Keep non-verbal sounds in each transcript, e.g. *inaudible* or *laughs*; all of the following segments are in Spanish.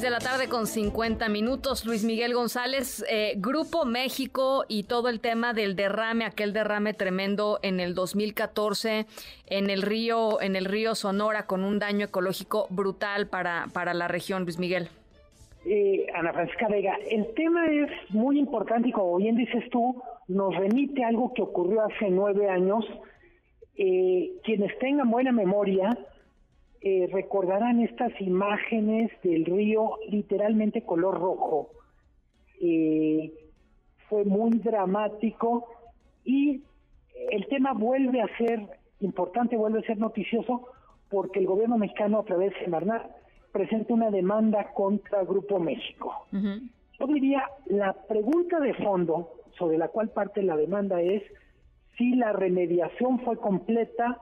de la tarde con 50 minutos. Luis Miguel González, eh, Grupo México y todo el tema del derrame, aquel derrame tremendo en el 2014 en el río, en el río Sonora con un daño ecológico brutal para, para la región, Luis Miguel. Eh, Ana Francisca Vega, el tema es muy importante y como bien dices tú, nos remite a algo que ocurrió hace nueve años. Eh, quienes tengan buena memoria, eh, recordarán estas imágenes del río literalmente color rojo. fue muy dramático y el tema vuelve a ser importante, vuelve a ser noticioso porque el gobierno mexicano a través de Marnar presenta una demanda contra Grupo México. Yo diría, la pregunta de fondo sobre la cual parte la demanda es si la remediación fue completa,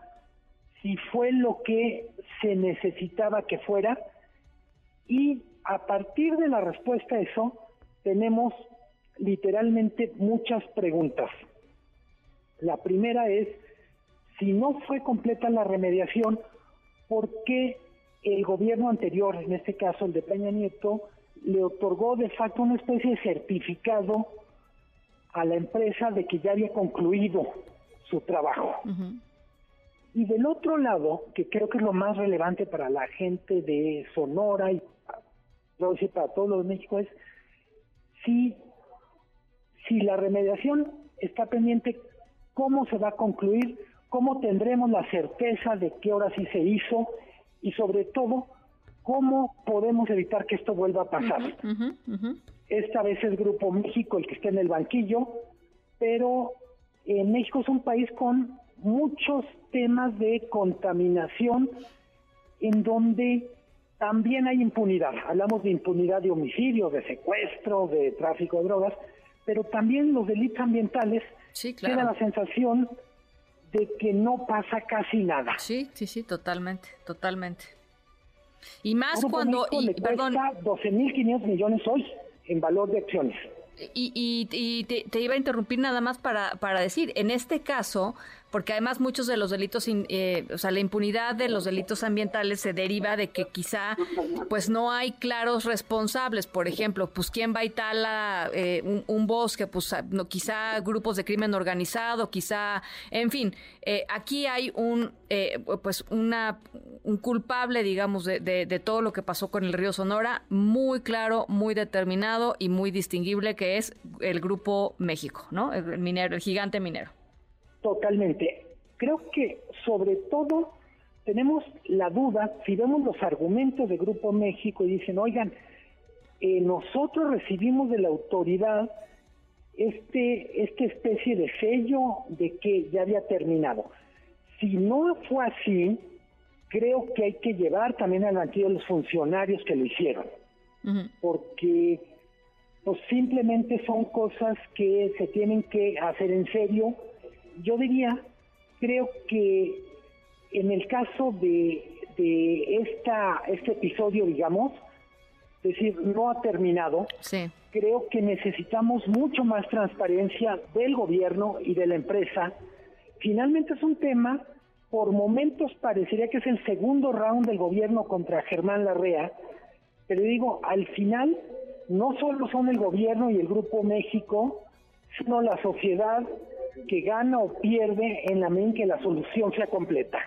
si fue lo que se necesitaba que fuera, y a partir de la respuesta a eso, tenemos literalmente muchas preguntas. La primera es, si no fue completa la remediación, ¿por qué el gobierno anterior, en este caso el de Peña Nieto, le otorgó de facto una especie de certificado a la empresa de que ya había concluido su trabajo. Y del otro lado, que creo que es lo más relevante para la gente de Sonora y para todos los de México, es si, si la remediación está pendiente, cómo se va a concluir, cómo tendremos la certeza de que ahora sí se hizo y sobre todo cómo podemos evitar que esto vuelva a pasar. Esta vez es Grupo México el que está en el banquillo, pero eh, México es un país con muchos temas de contaminación en donde también hay impunidad. Hablamos de impunidad de homicidio, de secuestro, de tráfico de drogas, pero también los delitos ambientales sí, claro. la sensación de que no pasa casi nada. Sí, sí, sí, totalmente, totalmente. Y más cuando... y, le perdón, 12.500 millones hoy en valor de acciones. Y, y, te, iba a interrumpir nada más para, para decir, en este caso, porque además muchos de los delitos, eh, o sea, la impunidad de los delitos ambientales se deriva de que quizá pues no hay claros responsables. Por ejemplo, pues quién va a instalar eh, un, bosque, pues no, quizá grupos de crimen organizado, quizá, en fin, eh, aquí hay un eh, pues una un culpable, digamos, de, de, todo lo que pasó con el río Sonora, muy claro, muy determinado y muy distinguible que es el grupo México, ¿no? El minero, el gigante minero. Totalmente. Creo que sobre todo tenemos la duda, si vemos los argumentos de Grupo México y dicen, oigan, eh, nosotros recibimos de la autoridad este esta especie de sello de que ya había terminado. Si no fue así, creo que hay que llevar también al banquillo los funcionarios que lo hicieron, porque pues simplemente son cosas que se tienen que hacer en serio yo diría, creo que en el caso de, de esta, este episodio, digamos, es decir, no ha terminado, sí. creo que necesitamos mucho más transparencia del gobierno y de la empresa. Finalmente es un tema, por momentos parecería que es el segundo round del gobierno contra Germán Larrea, pero digo, al final no solo son el gobierno y el Grupo México, sino la sociedad que gana o pierde en la medida que la solución sea completa.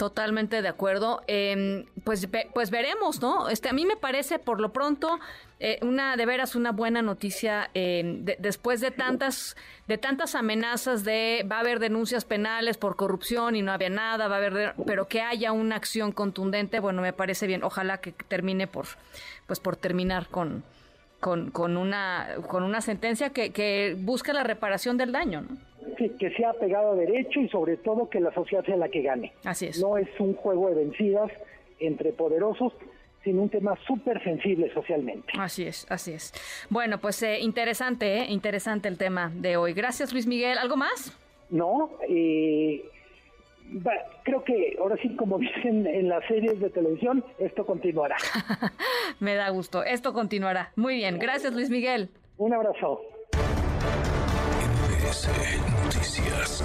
Totalmente de acuerdo. Eh, pues, pues veremos, ¿no? Este, a mí me parece, por lo pronto, eh, una de veras una buena noticia eh, después de tantas de tantas amenazas de va a haber denuncias penales por corrupción y no había nada, va a haber, pero que haya una acción contundente. Bueno, me parece bien. Ojalá que termine por, pues, por terminar con con, con, una, con una sentencia que, que busca la reparación del daño, ¿no? Sí, que sea pegado a derecho y sobre todo que la sociedad sea la que gane. Así es. No es un juego de vencidas entre poderosos, sino un tema súper sensible socialmente. Así es, así es. Bueno, pues eh, interesante, eh, interesante el tema de hoy. Gracias, Luis Miguel. ¿Algo más? No, eh, creo que ahora sí, como *laughs* dicen en las series de televisión, esto continuará. *laughs* Me da gusto, esto continuará. Muy bien, gracias Luis Miguel. Un abrazo. Noticias.